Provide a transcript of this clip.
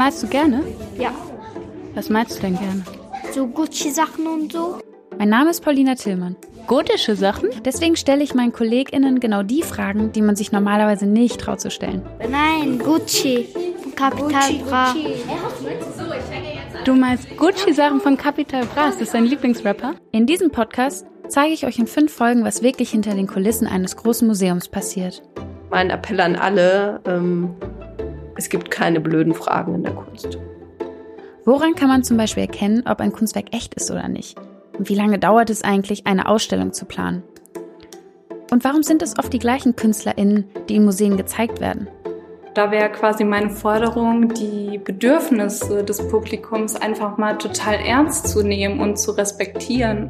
Malst du gerne? Ja. Was malst du denn gerne? So Gucci-Sachen und so. Mein Name ist Paulina Tillmann. Gotische Sachen? Deswegen stelle ich meinen KollegInnen genau die Fragen, die man sich normalerweise nicht traut zu stellen. Nein, Gucci. Von Capital Bra. Du meinst Gucci-Sachen von Capital Bra, ist das dein Lieblingsrapper? In diesem Podcast zeige ich euch in fünf Folgen, was wirklich hinter den Kulissen eines großen Museums passiert. Mein Appell an alle, ähm, es gibt keine blöden Fragen in der Kunst. Woran kann man zum Beispiel erkennen, ob ein Kunstwerk echt ist oder nicht? Und wie lange dauert es eigentlich, eine Ausstellung zu planen? Und warum sind es oft die gleichen KünstlerInnen, die in Museen gezeigt werden? Da wäre quasi meine Forderung, die Bedürfnisse des Publikums einfach mal total ernst zu nehmen und zu respektieren.